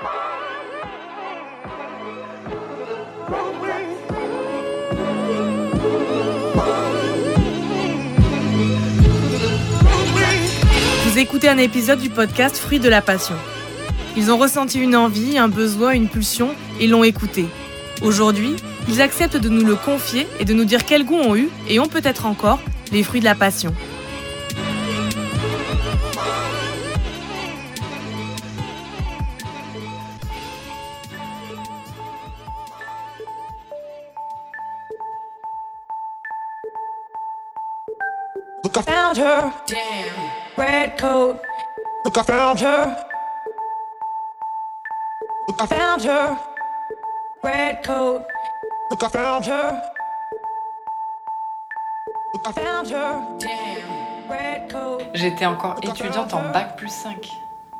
Vous écoutez un épisode du podcast Fruits de la Passion. Ils ont ressenti une envie, un besoin, une pulsion et l'ont écouté. Aujourd'hui, ils acceptent de nous le confier et de nous dire quel goût ont eu et ont peut-être encore les fruits de la passion. Her. Damn. Red coat. Look, I found her. Look, I found her. Red coat. Look, I found her. Look, I found her. Damn. Red coat. J'étais encore étudiante en bac plus 5.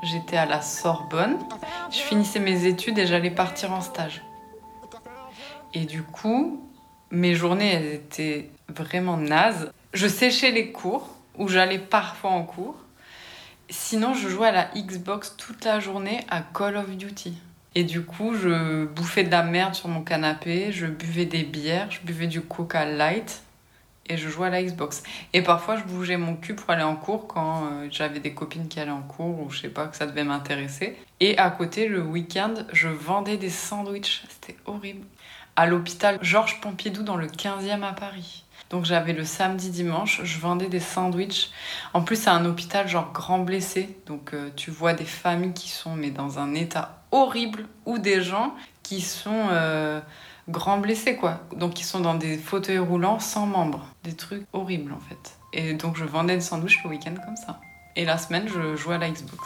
J'étais à la Sorbonne. Je finissais mes études et j'allais partir en stage. Et du coup, mes journées elles étaient vraiment nazes. Je séchais les cours, où j'allais parfois en cours. Sinon, je jouais à la Xbox toute la journée à Call of Duty. Et du coup, je bouffais de la merde sur mon canapé, je buvais des bières, je buvais du Coca Light et je jouais à la Xbox. Et parfois, je bougeais mon cul pour aller en cours quand euh, j'avais des copines qui allaient en cours ou je sais pas, que ça devait m'intéresser. Et à côté, le week-end, je vendais des sandwichs. C'était horrible. À l'hôpital Georges Pompidou dans le 15e à Paris. Donc j'avais le samedi, dimanche, je vendais des sandwichs. En plus, c'est un hôpital genre grand blessé. Donc euh, tu vois des familles qui sont mais dans un état horrible ou des gens qui sont euh, grands blessés quoi. Donc qui sont dans des fauteuils roulants sans membres. Des trucs horribles en fait. Et donc je vendais des sandwichs le week-end comme ça. Et la semaine, je jouais à la Xbox.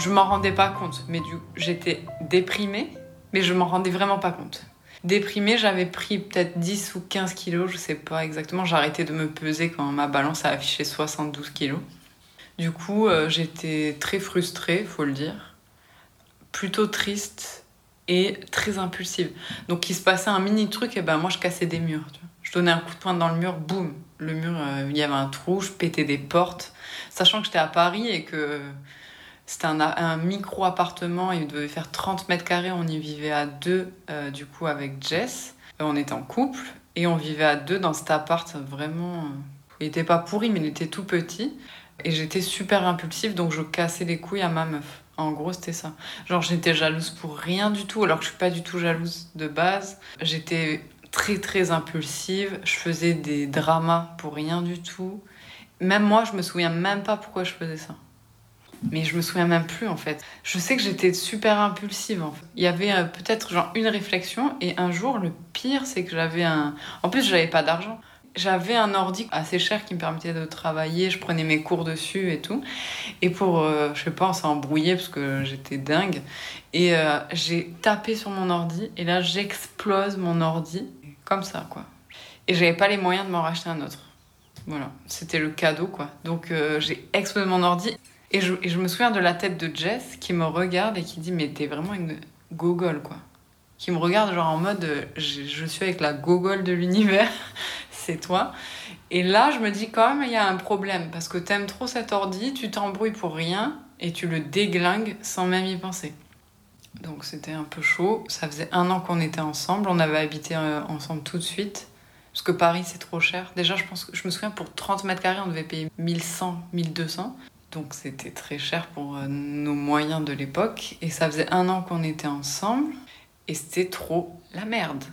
Je m'en rendais pas compte, mais j'étais déprimée, mais je m'en rendais vraiment pas compte. Déprimée, j'avais pris peut-être 10 ou 15 kilos, je sais pas exactement. Arrêté de me peser quand ma balance a affiché 72 kilos. Du coup, euh, j'étais très frustrée, faut le dire. Plutôt triste et très impulsive. Donc, il se passait un mini truc, et ben moi je cassais des murs. tu vois. Je donnais un coup de poing dans le mur, boum, le mur, euh, il y avait un trou, je pétais des portes, sachant que j'étais à Paris et que c'était un, un micro appartement, il devait faire 30 mètres carrés, on y vivait à deux, euh, du coup avec Jess. Euh, on était en couple et on vivait à deux dans cet appart vraiment. euh, il était pas pourri, mais il était tout petit. Et j'étais super impulsive, donc je cassais les couilles à ma meuf. En gros, c'était ça. Genre, j'étais jalouse pour rien du tout, alors que je suis pas du tout jalouse de base. J'étais très très impulsive, je faisais des dramas pour rien du tout. Même moi, je me souviens même pas pourquoi je faisais ça. Mais je me souviens même plus en fait. Je sais que j'étais super impulsive en fait. Il y avait euh, peut-être genre une réflexion et un jour le pire c'est que j'avais un en plus j'avais pas d'argent. J'avais un ordi assez cher qui me permettait de travailler, je prenais mes cours dessus et tout. Et pour, euh, je sais pas, on s'est embrouillé parce que j'étais dingue. Et euh, j'ai tapé sur mon ordi et là j'explose mon ordi comme ça quoi. Et j'avais pas les moyens de m'en racheter un autre. Voilà, c'était le cadeau quoi. Donc euh, j'ai explosé mon ordi et je, me souviens de la tête de Jess qui me regarde et qui dit Mais t'es vraiment une gogole, quoi. Qui me regarde, genre en mode euh, Je, suis avec la gogole de l'univers, c'est toi. Et là, je me dis quand même, il y a un problème parce que t'aimes trop cet ordi, tu t'embrouilles pour rien et tu le déglingues sans même y penser. Donc c'était un peu chaud. Ça faisait un an qu'on était ensemble, on avait habité euh, ensemble tout de suite. Parce que Paris, c'est trop cher. Déjà, je, pense je me souviens, pour 30 mètres carrés, on devait payer 1100, 1200. Donc c'était très cher pour euh, nos moyens de l'époque. Et ça faisait un an qu'on était ensemble. Et c'était trop la merde.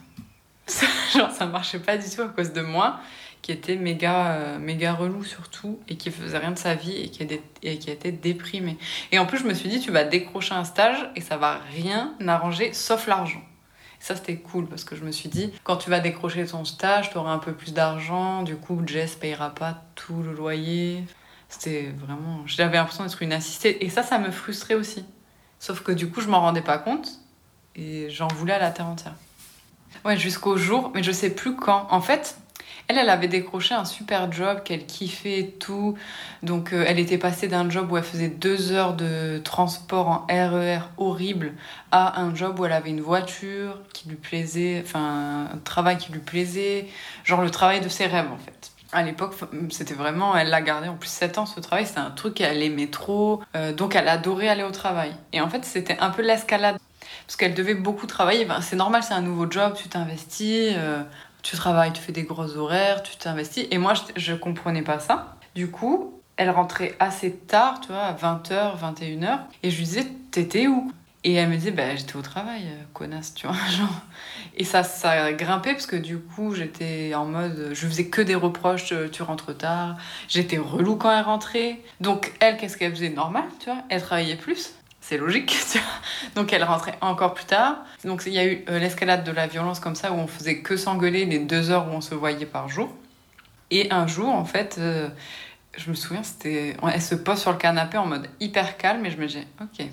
Genre ça marchait pas du tout à cause de moi, qui était méga, euh, méga relou surtout, et qui faisait rien de sa vie et qui, était, et déprimé. Et en plus je me suis dit, tu vas décrocher un stage et ça va rien arranger sauf l'argent. Ça c'était cool parce que je me suis dit, quand tu vas décrocher ton stage, tu auras un peu plus d'argent, du coup Jess payera pas tout le loyer. C'était vraiment. J'avais l'impression d'être une assistée. Et ça, ça me frustrait aussi. Sauf que du coup, je m'en rendais pas compte. Et j'en voulais à la terre entière. Ouais, jusqu'au jour, mais je sais plus quand. En fait, elle, elle avait décroché un super job qu'elle kiffait et tout. Donc, euh, elle était passée d'un job où elle faisait deux heures de transport en RER horrible à un job où elle avait une voiture qui lui plaisait, enfin, un travail qui lui plaisait. Genre le travail de ses rêves, en fait. À l'époque, c'était vraiment, elle l'a gardé en plus 7 ans ce travail, c'était un truc qu'elle aimait trop, euh, donc elle adorait aller au travail. Et en fait, c'était un peu l'escalade, parce qu'elle devait beaucoup travailler. Ben, c'est normal, c'est un nouveau job, tu t'investis, euh, tu travailles, tu fais des gros horaires, tu t'investis. Et moi, je, je comprenais pas ça. Du coup, elle rentrait assez tard, tu vois, à 20h, 21h, et je lui disais, t'étais où? Et elle me disait, bah, j'étais au travail, euh, connasse, tu vois. Et ça, ça a grimpé parce que du coup, j'étais en mode, je faisais que des reproches, euh, tu rentres tard. J'étais relou quand elle rentrait. Donc, elle, qu'est-ce qu'elle faisait? Normal, tu vois. Elle travaillait plus. C'est logique, tu vois. Donc, elle rentrait encore plus tard. Donc, il y a eu euh, l'escalade de la violence comme ça où on faisait que s'engueuler les deux heures où on se voyait par jour. Et un jour, en fait, je me souviens, c'était. Elle se pose sur le canapé en mode hyper calme et je me dis, ok,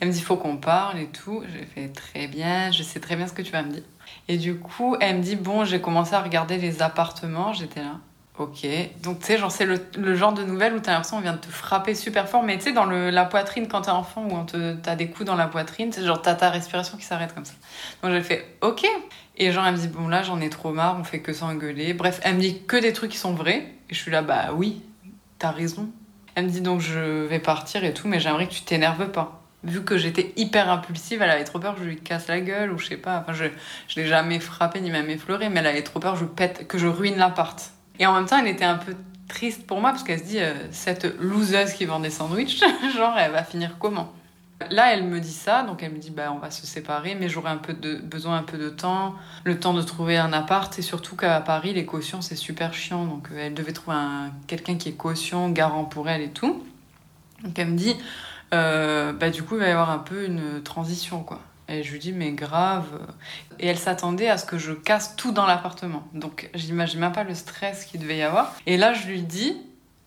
elle me dit, faut qu'on parle et tout. J'ai fait très bien, je sais très bien ce que tu vas me dire. Et du coup, elle me dit, bon, j'ai commencé à regarder les appartements. J'étais là. Ok. Donc, tu sais, genre, c'est le, genre de nouvelle où t'as l'impression qu'on vient de te frapper super fort. Mais tu sais, dans la poitrine, quand t'es enfant, où t'as des coups dans la poitrine, c'est genre, t'as ta respiration qui s'arrête comme ça. Donc, j'ai fait, ok. Et genre, elle me dit, bon, là, j'en ai trop marre, on fait que s'engueuler. Bref, elle me dit que des trucs qui sont vrais. Et je suis là, bah oui, t'as raison. Elle me dit, donc, je vais partir et tout, mais j'aimerais que tu t'énerves pas vu que j'étais hyper impulsive, elle avait trop peur je lui casse la gueule ou je sais pas. Enfin, je, je l'ai jamais frappé ni même effleuré, mais elle avait trop peur je pète, que je ruine l'appart. Et en même temps, elle était un peu triste pour moi parce qu'elle se dit euh, cette loseuse qui vend des sandwichs, genre elle va finir comment? Là, elle me dit ça, donc elle me dit bah on va se séparer, mais j'aurai un peu de besoin un peu de temps, le temps de trouver un appart et surtout qu'à Paris les cautions c'est super chiant, donc euh, elle devait trouver un, quelqu'un qui est caution, garant pour elle et tout. Donc elle me dit euh, bah, du coup, il va y avoir un peu une transition, quoi. Et je lui dis, mais grave. Et elle s'attendait à ce que je casse tout dans l'appartement. Donc, j'imagine même pas le stress qu'il devait y avoir. Et là, je lui dis,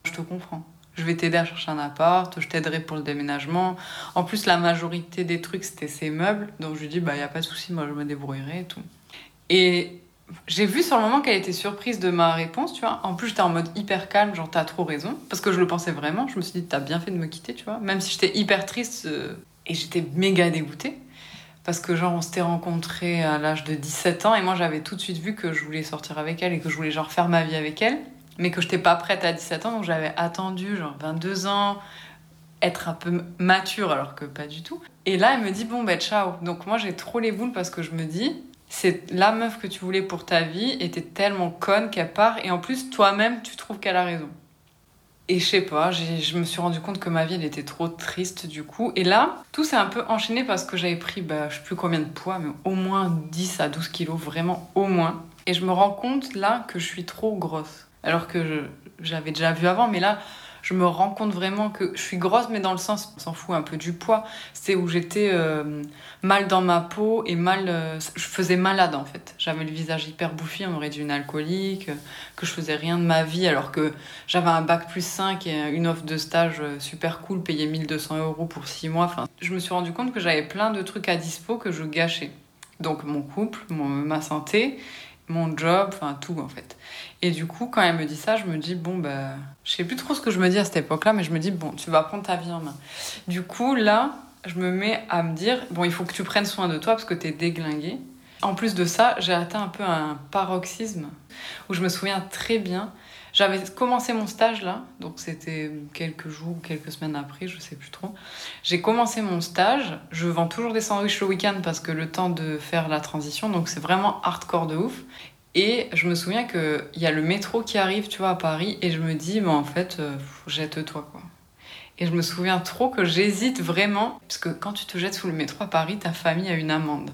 je te comprends. Je vais t'aider à chercher un appart, je t'aiderai pour le déménagement. En plus, la majorité des trucs, c'était ses meubles. Donc, je lui dis, bah, y a pas de souci, moi, je me débrouillerai et tout. Et j'ai vu sur le moment qu'elle était surprise de ma réponse, tu vois. En plus, j'étais en mode hyper calme, genre t'as trop raison. Parce que je le pensais vraiment. Je me suis dit, t'as bien fait de me quitter, tu vois. Même si j'étais hyper triste euh, et j'étais méga dégoûtée. Parce que, genre, on s'était rencontrés à l'âge de 17 ans et moi, j'avais tout de suite vu que je voulais sortir avec elle et que je voulais, genre, faire ma vie avec elle. Mais que j'étais pas prête à 17 ans, donc j'avais attendu, genre, 22 ans, être un peu mature alors que pas du tout. Et là, elle me dit, bon, ben, ciao. Donc, moi, j'ai trop les boules parce que je me dis, c'est la meuf que tu voulais pour ta vie et t'es tellement conne qu'elle part et en plus toi-même tu trouves qu'elle a raison. Et je sais pas, je me suis rendu compte que ma vie elle était trop triste du coup. Et là, tout s'est un peu enchaîné parce que j'avais pris, bah, je sais plus combien de poids, mais au moins 10 à 12 kilos, vraiment au moins. Et je me rends compte là que je suis trop grosse. Alors que j'avais déjà vu avant, mais là, je me rends compte vraiment que je suis grosse, mais dans le sens, on s'en fout un peu du poids. C'est où j'étais euh, mal dans ma peau et mal. Euh, je faisais malade en fait. J'avais le visage hyper bouffi, on aurait dit une alcoolique, que je faisais rien de ma vie alors que j'avais un bac plus 5 et une offre de stage euh, super cool, payé 1200 euros pour 6 mois. Enfin, je me suis rendu compte que j'avais plein de trucs à dispo que je gâchais. Donc mon couple, ma santé mon job, enfin tout en fait. Et du coup, quand elle me dit ça, je me dis, bon, bah, je sais plus trop ce que je me dis à cette époque-là, mais je me dis, bon, tu vas prendre ta vie en main. Du coup, là, je me mets à me dire, bon, il faut que tu prennes soin de toi parce que t'es déglingué. En plus de ça, j'ai atteint un peu un paroxysme où je me souviens très bien j'avais commencé mon stage là, donc c'était quelques jours, quelques semaines après, je sais plus trop. J'ai commencé mon stage, je vends toujours des sandwichs le week-end parce que le temps de faire la transition, donc c'est vraiment hardcore de ouf. Et je me souviens qu'il y a le métro qui arrive, tu vois, à Paris, et je me dis, mais en fait, euh, jette-toi quoi. Et je me souviens trop que j'hésite vraiment, parce que quand tu te jettes sous le métro à Paris, ta famille a une amende.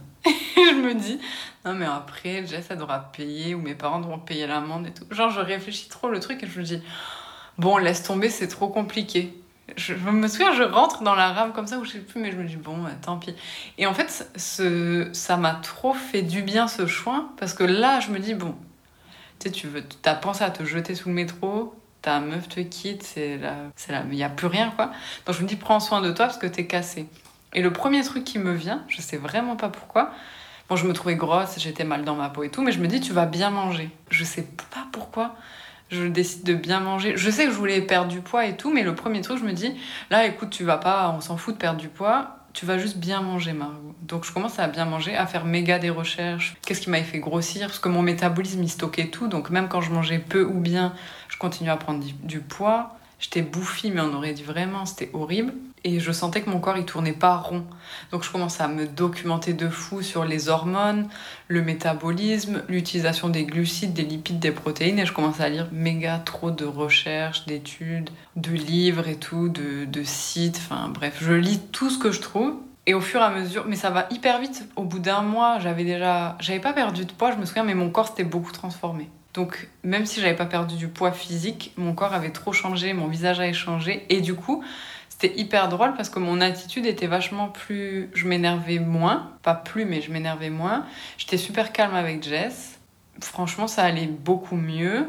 Je me dis, non mais après, Jess, elle devra payer, ou mes parents devront payer l'amende et tout. Genre, je réfléchis trop le truc et je me dis, bon, laisse tomber, c'est trop compliqué. Je, me souviens, je rentre dans la rame comme ça, ou je sais plus, mais je me dis, bon, bah, tant pis. Et en fait, ce, ça m'a trop fait du bien ce choix, parce que là, je me dis, bon, tu sais, tu veux, as pensé à te jeter sous le métro, ta meuf te quitte, c'est là, il n'y a plus rien, quoi. Donc je me dis, prends soin de toi parce que t'es cassé. Et le premier truc qui me vient, je sais vraiment pas pourquoi, bon, je me trouvais grosse, j'étais mal dans ma peau et tout, mais je me dis, tu vas bien manger. Je sais pas pourquoi je décide de bien manger. Je sais que je voulais perdre du poids et tout, mais le premier truc, je me dis, là, écoute, tu vas pas, on s'en fout de perdre du poids, tu vas juste bien manger, Margot. Donc je commence à bien manger, à faire méga des recherches. Qu'est-ce qui m'avait fait grossir? Parce que mon métabolisme, il stockait tout. Donc même quand je mangeais peu ou bien, je continuais à prendre du poids. J'étais bouffie, mais on aurait dit vraiment, c'était horrible. Et je sentais que mon corps, il tournait pas rond. Donc je commençais à me documenter de fou sur les hormones, le métabolisme, l'utilisation des glucides, des lipides, des protéines. Et je commençais à lire méga trop de recherches, d'études, de livres et tout, de, de sites. Enfin bref, je lis tout ce que je trouve. Et au fur et à mesure, mais ça va hyper vite. Au bout d'un mois, j'avais déjà, j'avais pas perdu de poids, je me souviens, mais mon corps s'était beaucoup transformé. Donc même si j'avais pas perdu du poids physique, mon corps avait trop changé, mon visage avait changé, et du coup, c'était hyper drôle parce que mon attitude était vachement plus. Je m'énervais moins, pas plus, mais je m'énervais moins. J'étais super calme avec Jess. Franchement, ça allait beaucoup mieux.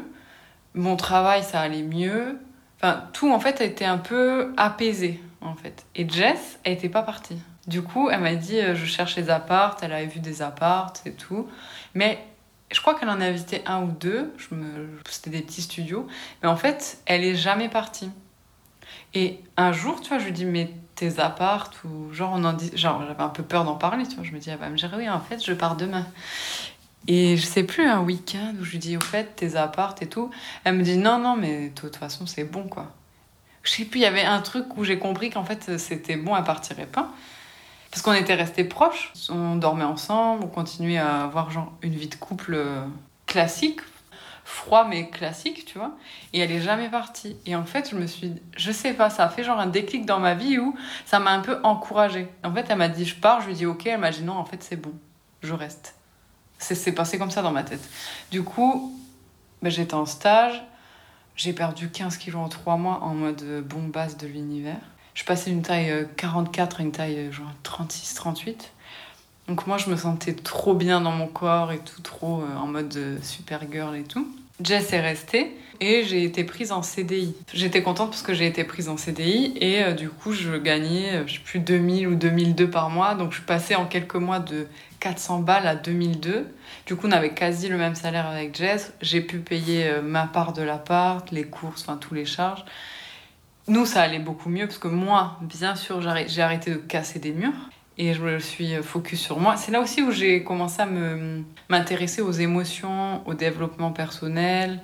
Mon travail, ça allait mieux. Enfin, tout en fait a été un peu apaisé en fait. Et Jess, elle était pas partie. Du coup, elle m'a dit euh, je cherche les appartes, elle avait vu des appartes et tout. Mais je crois qu'elle en a visité un ou deux. Me... C'était des petits studios. Mais en fait, elle est jamais partie. Et un jour, tu vois, je lui dis, mais tes apparts ou genre, on en dit, genre, j'avais un peu peur d'en parler, tu vois. Je me dis, elle va me dire, oui, en fait, je pars demain. Et je sais plus, un week-end où je lui dis, au fait, tes apparts et tout. Elle me dit, non, non, mais de toute façon, c'est bon, quoi. Je sais plus, il y avait un truc où j'ai compris qu'en fait, c'était bon, elle partirait pas. Parce qu'on était restés proches, on dormait ensemble, on continuait à avoir genre une vie de couple euh, classique, froid mais classique, tu vois. Et elle est jamais partie. Et en fait, je me suis, je sais pas, ça a fait genre un déclic dans ma vie où ça m'a un peu encouragée. En fait, elle m'a dit je pars, je lui dit ok, elle m'a dit non, en fait c'est bon, je reste. C'est passé comme ça dans ma tête. Du coup, ben, j'étais en stage, j'ai perdu 15 kilos en 3 mois en mode bombasse de l'univers. Je passais d'une taille 44 à une taille genre 36, 38. Donc moi, je me sentais trop bien dans mon corps et tout, trop en mode super girl et tout. Jess est restée et j'ai été prise en CDI. J'étais contente parce que j'ai été prise en CDI et euh, du coup je gagnais euh, je sais plus 2000 ou 2002 par mois donc je suis passée en quelques mois de 400 balles à 2002. Du coup on avait quasi le même salaire avec Jess. J'ai pu payer euh, ma part de l'appart, les courses, enfin tous les charges. Nous ça allait beaucoup mieux parce que moi bien sûr j'ai arrêté de casser des murs et je me suis focus sur moi. C'est là aussi où j'ai commencé à m'intéresser aux émotions, au développement personnel,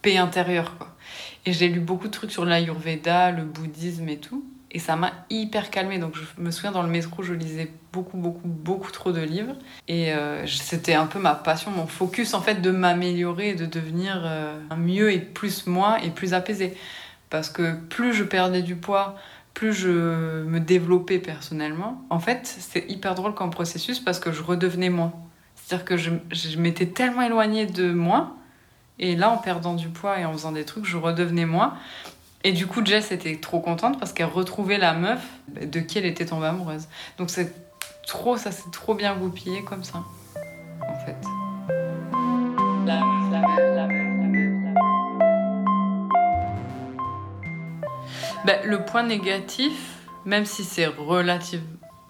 paix intérieure quoi. Et j'ai lu beaucoup de trucs sur l'ayurveda, le bouddhisme et tout et ça m'a hyper calmée. Donc je me souviens dans le métro, je lisais beaucoup beaucoup beaucoup trop de livres et euh, c'était un peu ma passion, mon focus en fait de m'améliorer, de devenir euh, mieux et plus moi et plus apaisée. Parce que plus je perdais du poids, plus je me développais personnellement, en fait, c'est hyper drôle comme processus parce que je redevenais moi. C'est-à-dire que je, je m'étais tellement éloignée de moi, et là, en perdant du poids et en faisant des trucs, je redevenais moi. Et du coup, Jess était trop contente parce qu'elle retrouvait la meuf de qui elle était tombée amoureuse. Donc c'est trop, ça s'est trop bien goupillé comme ça, en fait. La Ben, le point négatif, même si c'est relatif,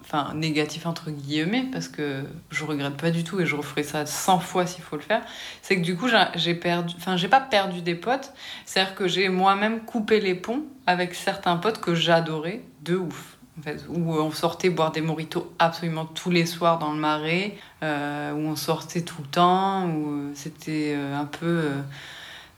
enfin négatif entre guillemets, parce que je regrette pas du tout et je referai ça 100 fois s'il faut le faire, c'est que du coup j'ai perdu, enfin j'ai pas perdu des potes, c'est-à-dire que j'ai moi-même coupé les ponts avec certains potes que j'adorais de ouf. En fait, où on sortait boire des moritos absolument tous les soirs dans le marais, euh, où on sortait tout le temps, où c'était euh, un peu. Euh,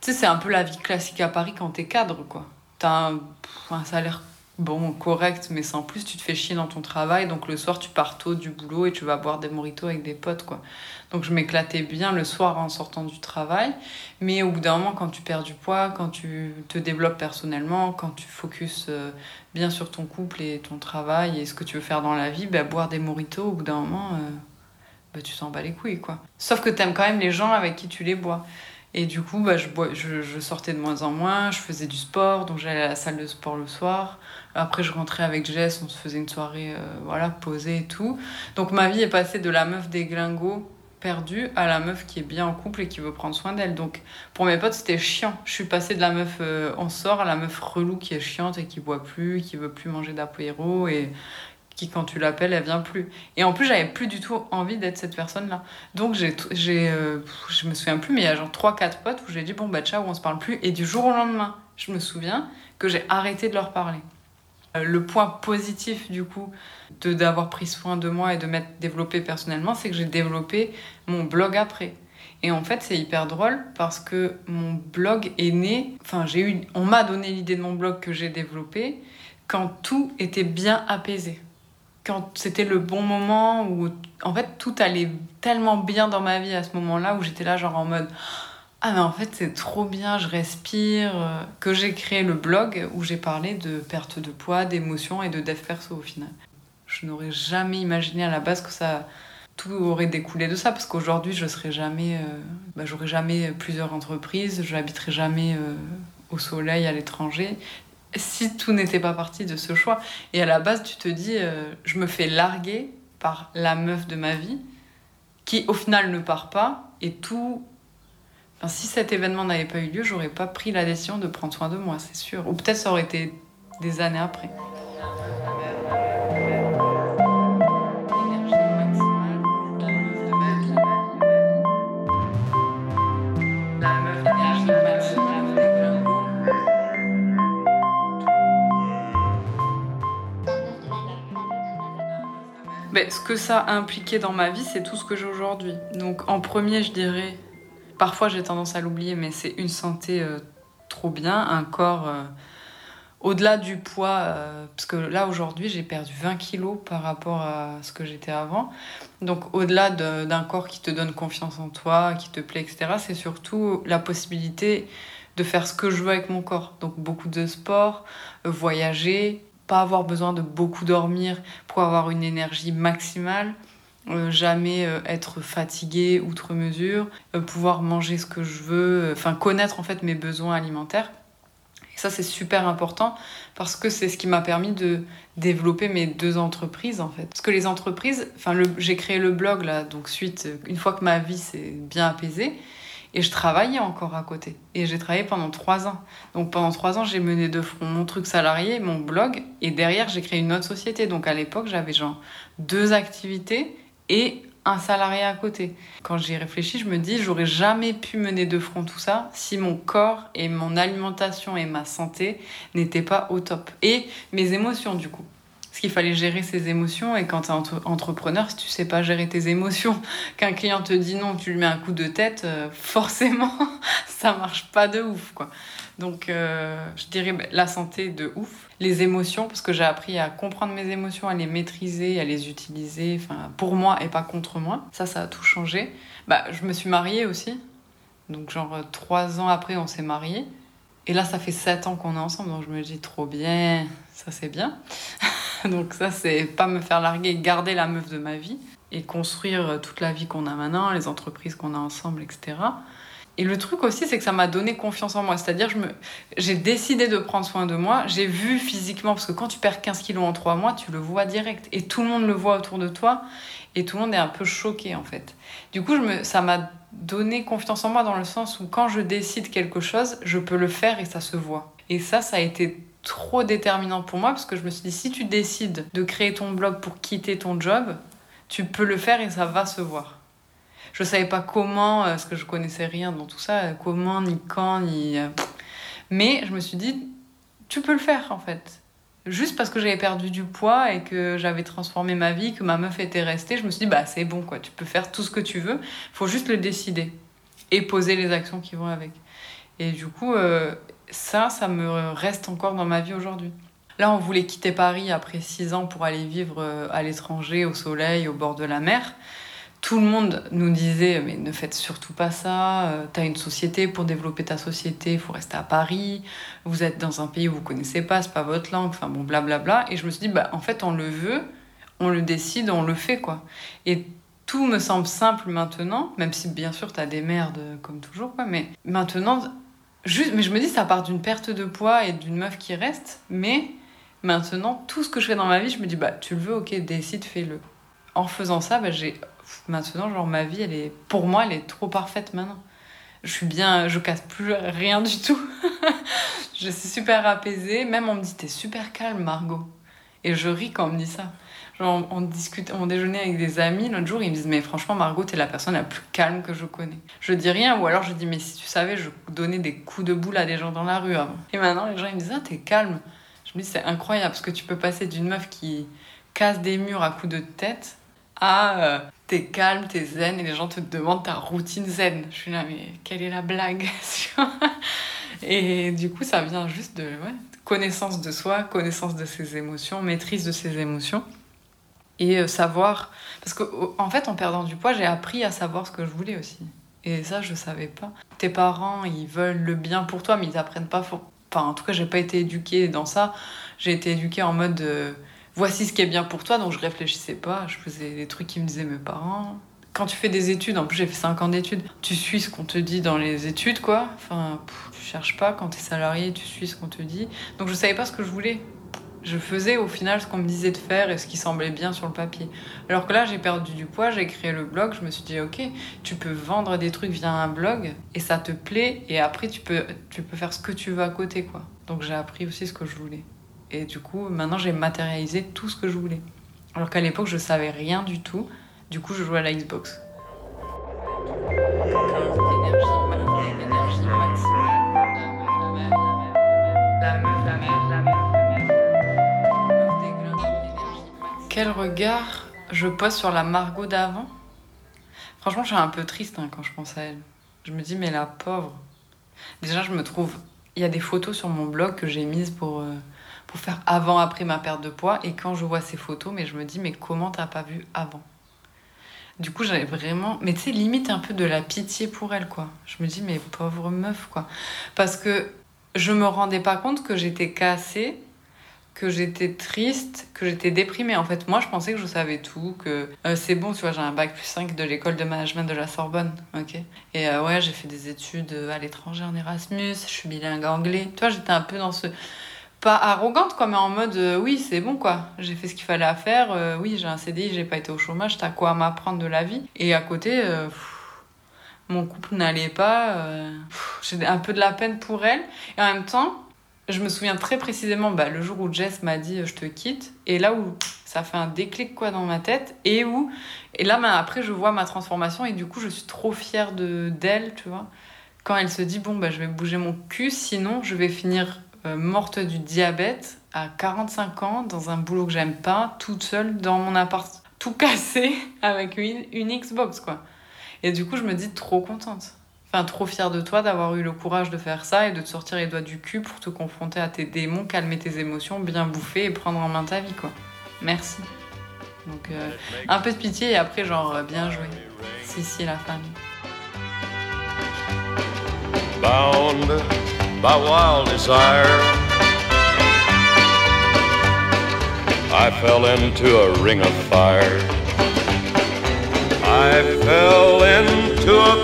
tu sais, c'est un peu la vie classique à Paris quand t'es cadre, quoi. Un salaire bon, correct, mais sans plus, tu te fais chier dans ton travail. Donc le soir, tu pars tôt du boulot et tu vas boire des moritos avec des potes, quoi. Donc je m'éclatais bien le soir en sortant du travail. Mais au bout d'un moment, quand tu perds du poids, quand tu te développes personnellement, quand tu focuses euh, bien sur ton couple et ton travail et ce que tu veux faire dans la vie, bah, boire des moritos, au bout d'un moment, euh, bah, tu t'en bats les couilles, quoi. Sauf que t'aimes quand même les gens avec qui tu les bois. Et du coup, bah, je, je, sortais de moins en moins, je faisais du sport, donc j'allais à la salle de sport le soir. Après, je rentrais avec Jess, on se faisait une soirée, euh, voilà, posée et tout. Donc ma vie est passée de la meuf des glingos perdue à la meuf qui est bien en couple et qui veut prendre soin d'elle. Donc pour mes potes, c'était chiant. Je suis passée de la meuf euh, on sort à la meuf relou qui est chiante et qui boit plus, qui veut plus manger d'apéro et qui quand tu l'appelles elle vient plus et en plus j'avais plus du tout envie d'être cette personne là donc j'ai j'ai euh, je me souviens plus mais il y a genre 3 4 potes où j'ai dit bon bah ciao on se parle plus et du jour au lendemain je me souviens que j'ai arrêté de leur parler Euh, le point positif du coup de d'avoir pris soin de moi et de m'être développée personnellement, c'est que j'ai développé mon blog après. Et en fait, c'est hyper drôle parce que mon blog est né, enfin j'ai eu on m'a donné l'idée de mon blog que j'ai développé quand tout était bien apaisé. Quand c'était le bon moment où en fait tout allait tellement bien dans ma vie à ce moment-là où j'étais là genre en mode ah mais en fait c'est trop bien, je respire, euh, que j'ai créé le blog où j'ai parlé de perte de poids, d'émotions et de dev perso au final. Je n'aurais jamais imaginé à la base que ça tout aurait découlé de ça parce qu'aujourd'hui je serais jamais, euh, bah, j'aurais jamais plusieurs entreprises, je n'habiterais jamais euh, au soleil à l'étranger si tout n'était pas parti de ce choix. Et à la base tu te dis je me fais larguer par la meuf de ma vie qui au final ne part pas et tout si cet événement n'avait pas eu lieu, j'aurais pas pris la décision de prendre soin de moi, c'est sûr. Ou peut-être ça aurait été des années après. Ben, ce que ça a impliqué dans ma vie, c'est tout ce que j'ai aujourd'hui. Donc en premier, je dirais Parfois, j'ai tendance à l'oublier, mais c'est une santé euh, trop bien, un corps euh, au-delà du poids. Euh, parce que là, aujourd'hui, j'ai perdu 20 kilos par rapport à ce que j'étais avant. Donc, au-delà d'un corps qui te donne confiance en toi, qui te plaît, etc., c'est surtout la possibilité de faire ce que je veux avec mon corps. Donc, beaucoup de sport, voyager, pas avoir besoin de beaucoup dormir pour avoir une énergie maximale. Euh, jamais euh, être fatigué outre mesure, euh, pouvoir manger ce que je veux, enfin connaître en fait mes besoins alimentaires. Et ça c'est super important parce que c'est ce qui m'a permis de développer mes deux entreprises en fait. Parce que les entreprises, enfin j'ai créé le blog là, donc suite, une fois que ma vie s'est bien apaisée, et je travaillais encore à côté. Et j'ai travaillé pendant trois ans. Donc pendant trois ans, j'ai mené de front mon truc salarié, mon blog, et derrière, j'ai créé une autre société. Donc à l'époque, j'avais genre deux activités et un salarié à côté. Quand j'y réfléchis, je me dis, j'aurais jamais pu mener de front tout ça si mon corps et mon alimentation et ma santé n'étaient pas au top. Et mes émotions, du coup. Parce qu'il fallait gérer ses émotions et quand tu es entrepreneur, si tu sais pas gérer tes émotions, qu'un client te dit non, tu lui mets un coup de tête, euh, forcément, ça marche pas de ouf, quoi. Donc, euh, je dirais bah, la santé de ouf. Les émotions, parce que j'ai appris à comprendre mes émotions, à les maîtriser, à les utiliser, pour moi et pas contre moi. Ça, ça a tout changé. Bah, je me suis mariée aussi. Donc, genre, trois ans après, on s'est mariés. Et là, ça fait sept ans qu'on est ensemble, donc je me dis trop bien, ça c'est bien. donc, ça, c'est pas me faire larguer, garder la meuf de ma vie et construire toute la vie qu'on a maintenant, les entreprises qu'on a ensemble, etc. Et le truc aussi, c'est que ça m'a donné confiance en moi. C'est-à-dire, je me... j'ai décidé de prendre soin de moi. J'ai vu physiquement, parce que quand tu perds 15 kilos en 3 mois, tu le vois direct. Et tout le monde le voit autour de toi. Et tout le monde est un peu choqué, en fait. Du coup, ça m'a donné confiance en moi dans le sens où quand je décide quelque chose, je peux le faire et ça se voit. Et ça, ça a été trop déterminant pour moi parce que je me suis dit, si tu décides de créer ton blog pour quitter ton job, tu peux le faire et ça va se voir je savais pas comment, euh, parce que je connaissais rien dans tout ça, comment, ni quand, ni. Euh, mais je me suis dit, tu peux le faire en fait. Juste parce que j'avais perdu du poids et que j'avais transformé ma vie, que ma meuf était restée, je me suis dit, bah c'est bon quoi, tu peux faire tout ce que tu veux, faut juste le décider et poser les actions qui vont avec. Et du coup, ça, ça me reste encore dans ma vie aujourd'hui. Là, on voulait quitter Paris après six ans pour aller vivre à l'étranger, au soleil, au bord de la mer tout le monde nous disait mais ne faites surtout pas ça, euh, tu as une société pour développer ta société, il faut rester à Paris, vous êtes dans un pays où vous connaissez pas, c'est pas votre langue, enfin bon blablabla et je me suis dit bah en fait on le veut, on le décide, on le fait quoi. Et tout me semble simple maintenant, même si bien sûr tu as des merdes comme toujours quoi, mais maintenant mais je me dis ça part d'une perte de poids et d'une meuf qui reste, mais maintenant tout ce que je fais dans ma vie, je me dis bah tu le veux, OK, décide, fais-le. En faisant ça, bah, j'ai maintenant, genre, ma vie, elle est, pour moi, elle est trop parfaite maintenant. Je suis bien, je casse plus rien du tout. je suis super apaisée. Même on me dit, t'es super calme, Margot. Et je ris quand on me dit ça. Genre, on, discute, on déjeunait avec des amis l'autre jour, ils me disent, mais franchement, Margot, t'es la personne la plus calme que je connais. Je dis rien, ou alors je dis, mais si tu savais, je donnais des coups de boule à des gens dans la rue avant. Et maintenant, les gens, me disent, ah, t'es calme. Je Je me dis, c'est incroyable parce que tu peux passer d'une meuf qui casse des murs à coups de tête à euh, t'es calme, t'es zen et les gens te demandent ta routine zen. Je suis là, mais quelle est la blague? Et du coup, ça vient juste de connaissance de soi, connaissance de ses émotions, maîtrise de ses émotions et euh, savoir. Parce qu'en en fait, en perdant du poids, j'ai appris à savoir ce que je voulais aussi. Et ça, je savais pas. Tes parents, ils veulent le bien pour toi, mais ils apprennent pas. Enfin, en tout cas, j'ai pas été éduquée dans ça. J'ai été éduquée en mode euh, voici ce qui est bien pour toi, donc je réfléchissais pas. Je faisais des trucs qui me disaient mes parents. Quand tu fais des études, en plus j'ai fait 5 ans d'études, tu suis ce qu'on te dit dans les études, quoi. Enfin, tu cherches pas. Quand tu es salarié, tu suis ce qu'on te dit. Donc je savais pas ce que je voulais je faisais au final ce qu'on me disait de faire et ce qui semblait bien sur le papier. Alors que là, j'ai perdu du poids, j'ai créé le blog, je me suis dit, ok, tu peux vendre des trucs via un blog et ça te plaît et après, tu peux, tu peux faire ce que tu veux à côté, quoi. Donc j'ai appris aussi ce que je voulais. Et du coup, maintenant, j'ai matérialisé tout ce que je voulais. Alors qu'à l'époque, je savais rien du tout. Du coup, je jouais à la Xbox. Quel regard je pose sur la Margot d'avant? Franchement, je suis un peu triste hein, quand je pense à elle. Je me dis, mais la pauvre. Déjà, je me trouve. Il y a des photos sur mon blog que j'ai mises pour, euh, pour faire avant-après ma perte de poids. Et quand je vois ces photos, mais je me dis, mais comment t'as pas vu avant? Du coup, j'avais vraiment. Mais tu sais, limite un peu de la pitié pour elle, quoi. Je me dis, mais pauvre meuf, quoi. Parce que je me rendais pas compte que j'étais cassée que j'étais triste, que j'étais déprimée. En fait, moi, je pensais que je savais tout, que euh, c'est bon, tu vois, j'ai un bac plus 5 de l'école de management de la Sorbonne, ok? Et euh, ouais, j'ai fait des études à l'étranger en Erasmus, je suis bilingue anglais. Tu vois, j'étais un peu dans ce... Pas arrogante, quoi, mais en mode, euh, oui, c'est bon, quoi. J'ai fait ce qu'il fallait à faire, oui, j'ai un CDI, j'ai pas été au chômage, t'as quoi à m'apprendre de la vie? Et à côté... mon couple n'allait pas, j'ai un peu de la peine pour elle. Et en même temps, je me souviens très précisément bah, le jour où Jess m'a dit euh, je te quitte et là où ça fait un déclic quoi dans ma tête et où et là bah, après je vois ma transformation et du coup je suis trop fière de d'elle tu vois. Quand elle se dit bon bah je vais bouger mon cul sinon je vais finir euh, morte du diabète à 45 ans dans un boulot que j'aime pas toute seule dans mon appart tout cassé avec une, une Xbox quoi. Et du coup je me dis trop contente Trop fière de toi d'avoir eu le courage de faire ça et de te sortir les doigts du cul pour te confronter à tes démons, calmer tes émotions, bien bouffer et prendre en main ta vie, quoi. Merci. Donc, euh, un peu de pitié et après, genre, euh, bien joué. Si, si, la famille. Bound by wild desire, I fell into a ring of fire. I fell into a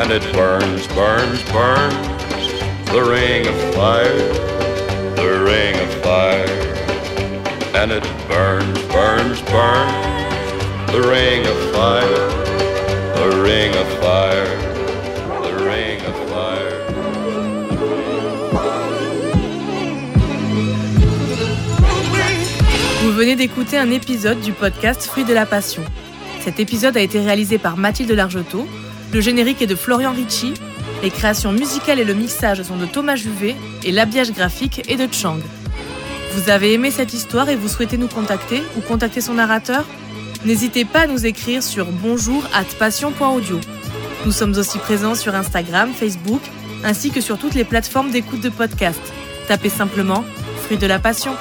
and it burns, burns, burns. The ring of fire, the ring of fire, and it burns, burns, burns. The ring of fire, the ring of fire, the ring of fire. Vous venez d'écouter un épisode du podcast Fruits de la Passion. Cet épisode a été réalisé par Mathilde Largetot le générique est de Florian Ricci, les créations musicales et le mixage sont de Thomas Juvet et l'habillage graphique est de Chang. Vous avez aimé cette histoire et vous souhaitez nous contacter ou contacter son narrateur? N'hésitez pas à nous écrire sur bonjour passion.audio. Nous sommes aussi présents sur Instagram, Facebook, ainsi que sur toutes les plateformes d'écoute de podcast. Tapez simplement Fruits de la Passion.